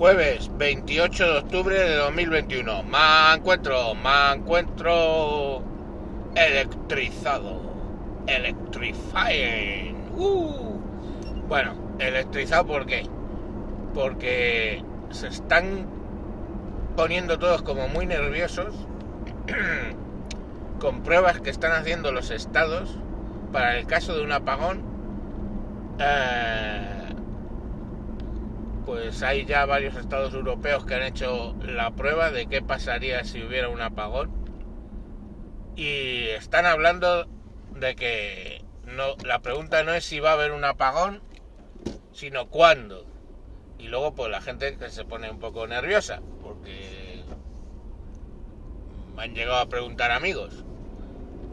Jueves 28 de octubre de 2021. Me encuentro, me encuentro electrizado. Electrifying. Uh. Bueno, electrizado ¿por? Porque se están poniendo todos como muy nerviosos con pruebas que están haciendo los estados para el caso de un apagón. Eh, pues hay ya varios estados europeos que han hecho la prueba de qué pasaría si hubiera un apagón. Y están hablando de que no, la pregunta no es si va a haber un apagón, sino cuándo. Y luego pues la gente que se pone un poco nerviosa, porque me han llegado a preguntar amigos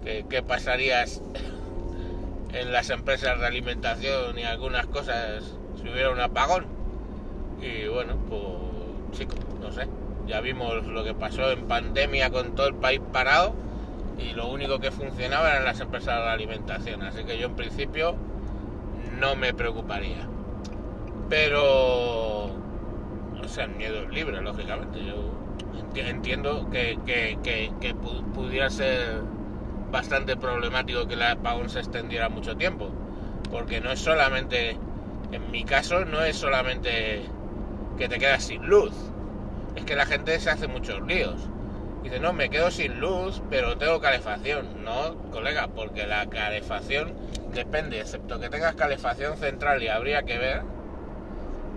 que qué pasaría en las empresas de alimentación y algunas cosas si hubiera un apagón. Y bueno, pues chicos, no sé. Ya vimos lo que pasó en pandemia con todo el país parado y lo único que funcionaba eran las empresas de alimentación. Así que yo en principio no me preocuparía. Pero, o sea, miedo es libre, lógicamente. Yo entiendo que, que, que, que pudiera ser bastante problemático que el apagón se extendiera mucho tiempo. Porque no es solamente, en mi caso, no es solamente que te quedas sin luz. Es que la gente se hace muchos líos. Dice, no, me quedo sin luz, pero tengo calefacción. No, colega, porque la calefacción depende, excepto que tengas calefacción central y habría que ver,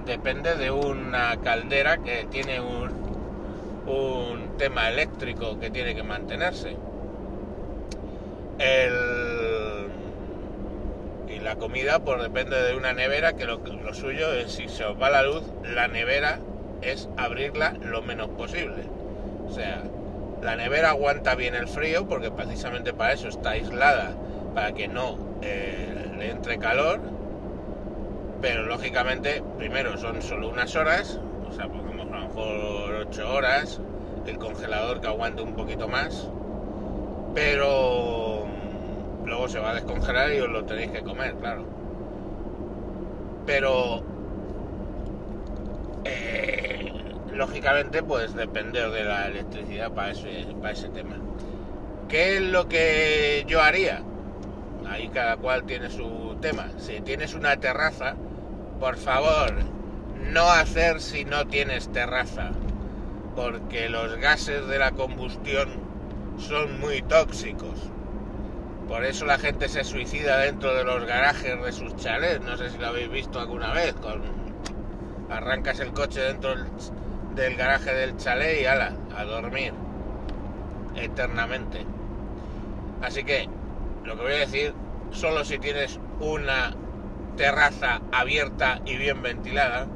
depende de una caldera que tiene un, un tema eléctrico que tiene que mantenerse. El, la comida pues depende de una nevera que lo, lo, suyo es si se os va la luz la nevera es abrirla lo menos posible. O sea la nevera aguanta bien el frío porque precisamente para eso está aislada para que no eh, le entre calor pero lógicamente primero son solo unas horas o sea pongamos a lo mejor 8 horas el congelador que aguante un poquito más pero luego se va a descongelar y os lo tenéis que comer, claro. Pero eh, lógicamente pues depender de la electricidad para ese, para ese tema. ¿Qué es lo que yo haría? Ahí cada cual tiene su tema. Si tienes una terraza, por favor, no hacer si no tienes terraza, porque los gases de la combustión son muy tóxicos. Por eso la gente se suicida dentro de los garajes de sus chalets. No sé si lo habéis visto alguna vez. Con... Arrancas el coche dentro del garaje del chalet y ala, a dormir. Eternamente. Así que, lo que voy a decir, solo si tienes una terraza abierta y bien ventilada,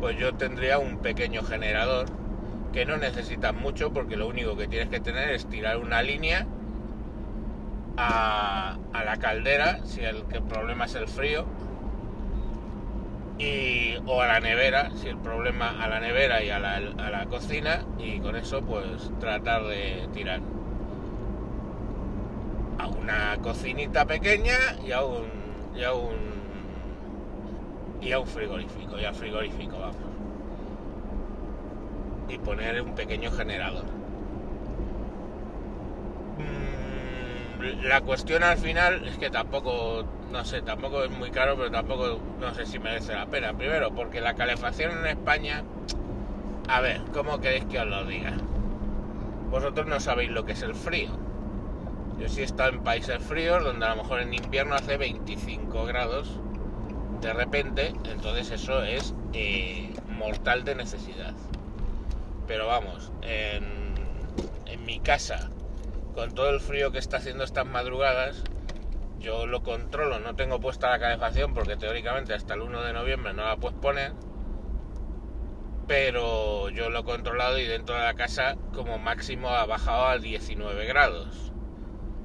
pues yo tendría un pequeño generador que no necesitas mucho porque lo único que tienes que tener es tirar una línea a, la caldera, si el, que el problema es el frío, y, o a la nevera, si el problema a la nevera y a la, a la cocina, y con eso pues tratar de tirar a una cocinita pequeña y a un, y a un, y a un frigorífico, y a frigorífico, vamos. Y poner un pequeño generador. La cuestión al final es que tampoco, no sé, tampoco es muy caro, pero tampoco no sé si merece la pena. Primero, porque la calefacción en España, a ver, ¿cómo queréis que os lo diga? Vosotros no sabéis lo que es el frío. Yo sí he estado en países fríos donde a lo mejor en invierno hace 25 grados de repente, entonces eso es eh, mortal de necesidad. Pero vamos, en, en mi casa con todo el frío que está haciendo estas madrugadas, yo lo controlo, no tengo puesta la calefacción porque teóricamente hasta el 1 de noviembre no la puedes poner, pero yo lo he controlado y dentro de la casa como máximo ha bajado a 19 grados.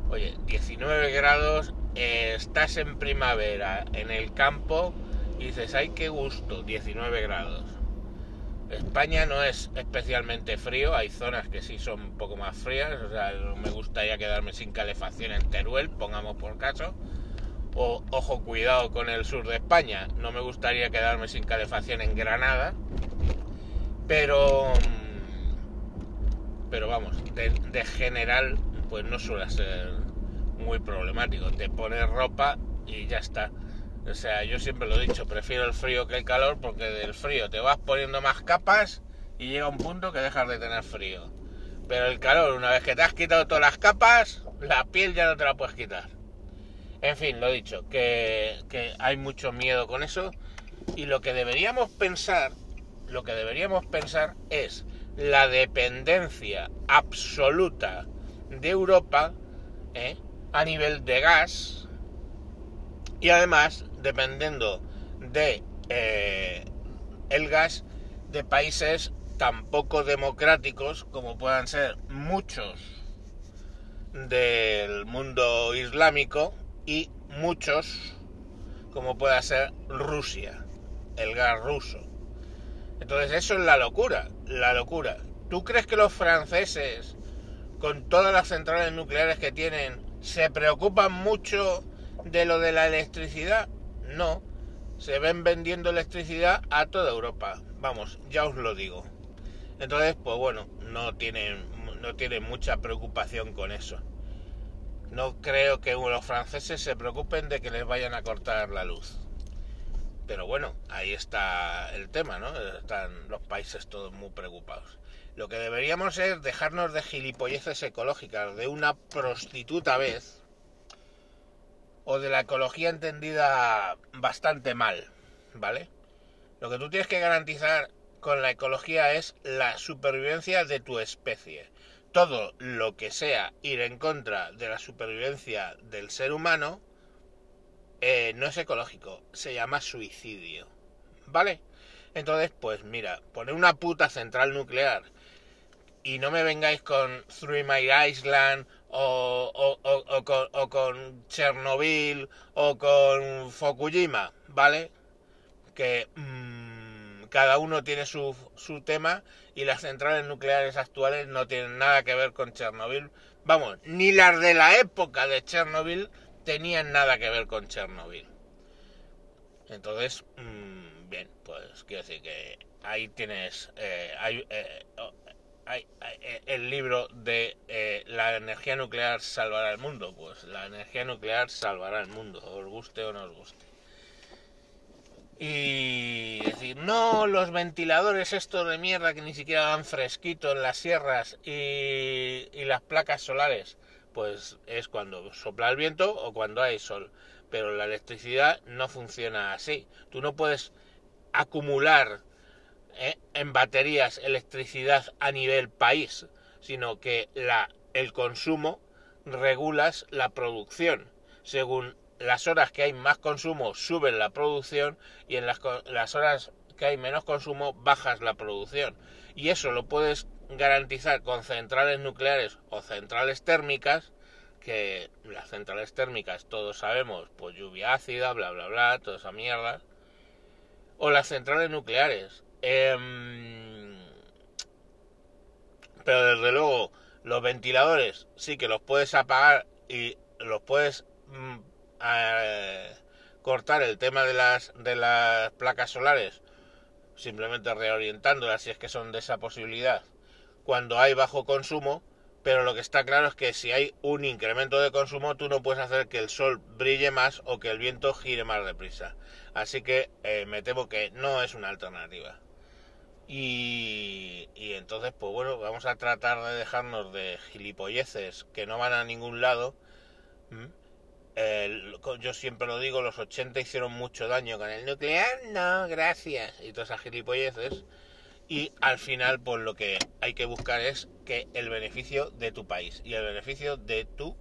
Oye, 19 grados, estás en primavera en el campo y dices, ay, qué gusto, 19 grados España no es especialmente frío, hay zonas que sí son un poco más frías, o sea, no me gustaría quedarme sin calefacción en Teruel, pongamos por caso, o ojo cuidado con el sur de España, no me gustaría quedarme sin calefacción en Granada, Pero, pero vamos, de, de general, pues no suele ser muy problemático. Te pones ropa y ya está. O sea, yo siempre lo he dicho, prefiero el frío que el calor porque del frío te vas poniendo más capas y llega un punto que dejas de tener frío. Pero el calor, una vez que te has quitado todas las capas, la piel ya no te la puedes quitar. En fin, lo dicho, que, que hay mucho miedo con eso y lo que deberíamos pensar, lo que deberíamos pensar es la dependencia absoluta de Europa ¿eh? a nivel de gas y además dependiendo de eh, el gas de países tan poco democráticos como puedan ser muchos del mundo islámico y muchos como pueda ser Rusia, el gas ruso. Entonces eso es la locura, la locura. ¿Tú crees que los franceses, con todas las centrales nucleares que tienen, se preocupan mucho de lo de la electricidad? No, se ven vendiendo electricidad a toda Europa. Vamos, ya os lo digo. Entonces, pues bueno, no tienen, no tienen mucha preocupación con eso. No creo que los franceses se preocupen de que les vayan a cortar la luz. Pero bueno, ahí está el tema, ¿no? Están los países todos muy preocupados. Lo que deberíamos es dejarnos de gilipolleces ecológicas, de una prostituta vez, o de la ecología entendida bastante mal, ¿vale? Lo que tú tienes que garantizar con la ecología es la supervivencia de tu especie. Todo lo que sea ir en contra de la supervivencia del ser humano eh, no es ecológico, se llama suicidio. ¿Vale? Entonces, pues mira, poner una puta central nuclear y no me vengáis con Three Mile Island o, o, con, o, con, Chernobyl o con Fukushima, ¿vale? Que... Mmm, cada uno tiene su, su tema y las centrales nucleares actuales no tienen nada que ver con Chernobyl. Vamos, ni las de la época de Chernobyl tenían nada que ver con Chernobyl. Entonces, mmm, bien, pues quiero decir que ahí tienes eh, hay, eh, el libro de eh, la energía nuclear salvará el mundo. Pues la energía nuclear salvará el mundo, os guste o no os guste y decir, no, los ventiladores estos de mierda que ni siquiera dan fresquito en las sierras y, las placas solares, pues es cuando sopla el viento o cuando hay sol. Pero la electricidad no funciona así. Tú no puedes acumular ¿eh? en baterías electricidad a nivel país, sino que la, el consumo regulas la producción según las horas que hay más consumo suben la producción y en las, las horas que hay menos consumo bajas la producción. Y eso lo puedes garantizar con centrales nucleares o centrales térmicas, que las centrales térmicas todos sabemos, pues lluvia ácida, bla, bla, bla, toda esa mierda. O las centrales nucleares. Em, pero desde luego, los ventiladores sí que los puedes apagar y los puedes mm, cortar el tema de las, de las placas solares, simplemente reorientándolas si es que son de esa posibilidad, cuando hay bajo consumo, pero lo que está claro es que si hay un incremento de consumo, tú no puedes hacer que el sol brille más o que el viento gire más deprisa. Así que eh, me temo que no es una alternativa. Y, entonces, pues bueno, vamos a tratar de dejarnos de gilipolleces que no van a ningún lado yo siempre lo digo, los 80 hicieron mucho daño con el nuclear, no, gracias, y todas esas gilipolleces. Y al final, pues lo que hay que buscar es que el beneficio de tu país y el beneficio de tu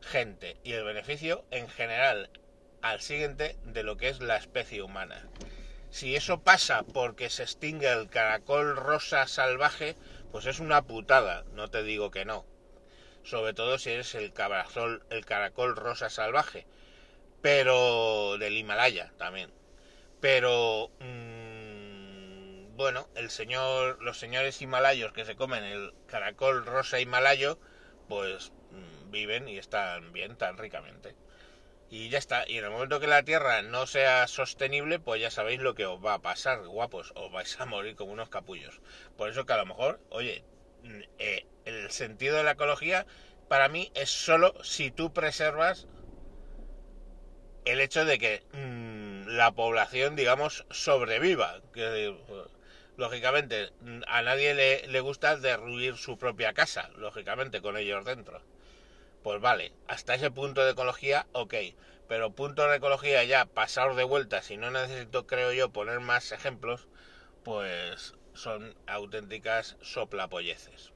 gente y el beneficio en general al siguiente de lo que es la especie humana. Si eso pasa porque se extingue el caracol rosa salvaje, pues es una putada, no te digo que no sobre todo si eres el el caracol rosa salvaje, pero del Himalaya también. Pero mmm, bueno, el señor, los señores himalayos que se comen el caracol rosa himalayo, pues mmm, viven y están bien tan ricamente. Y ya está. Y en el momento que la Tierra no sea sostenible, pues ya sabéis lo que os va a pasar, guapos. Os vais a morir como unos capullos. Por eso que a lo mejor, oye, mm, eh, el sentido de la ecología para mí es solo si tú preservas el hecho de que mmm, la población, digamos, sobreviva. Que, lógicamente, a nadie le, le gusta derruir su propia casa, lógicamente, con ellos dentro pues vale, hasta ese punto de ecología, ok. Pero punto de ecología ya pasados de vuelta, si no necesito, creo yo, poner más ejemplos, pues son auténticas soplapolleces.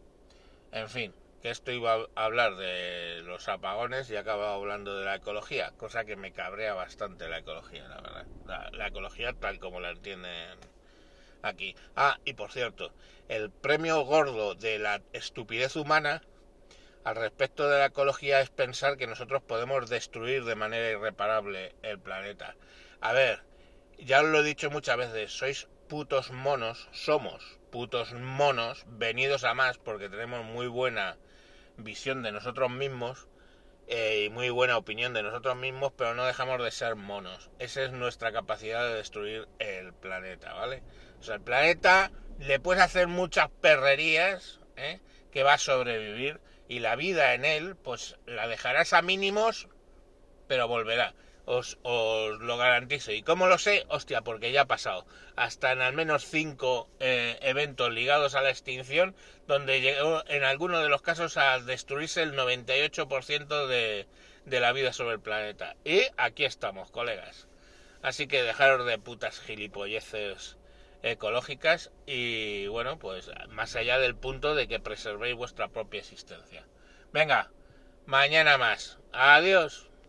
En fin, que esto iba a hablar de los apagones y acabado hablando de la ecología, cosa que me cabrea bastante la ecología, la verdad. La, la ecología tal como la entienden aquí. Ah, y por cierto, el premio gordo de la estupidez humana al respecto de la ecología es pensar que nosotros podemos destruir de manera irreparable el planeta. A ver, ya os lo he dicho muchas veces, sois putos monos, somos putos monos, venidos a más porque tenemos muy buena visión de nosotros mismos eh, y muy buena opinión de nosotros mismos, pero no dejamos de ser monos. Esa es nuestra capacidad de destruir el planeta, ¿vale? O sea, el planeta le puedes hacer muchas perrerías, ¿eh? que va a sobrevivir, y la vida en él, pues la dejarás a mínimos, pero volverá. Os, os lo garantizo. ¿Y cómo lo sé? Hostia, porque ya ha pasado. Hasta en al menos cinco eh, eventos ligados a la extinción, donde llegó en algunos de los casos a destruirse el 98% de, de la vida sobre el planeta. Y aquí estamos, colegas. Así que dejaros de putas gilipolleces ecológicas y bueno, pues más allá del punto de que preservéis vuestra propia existencia. Venga, mañana más. Adiós.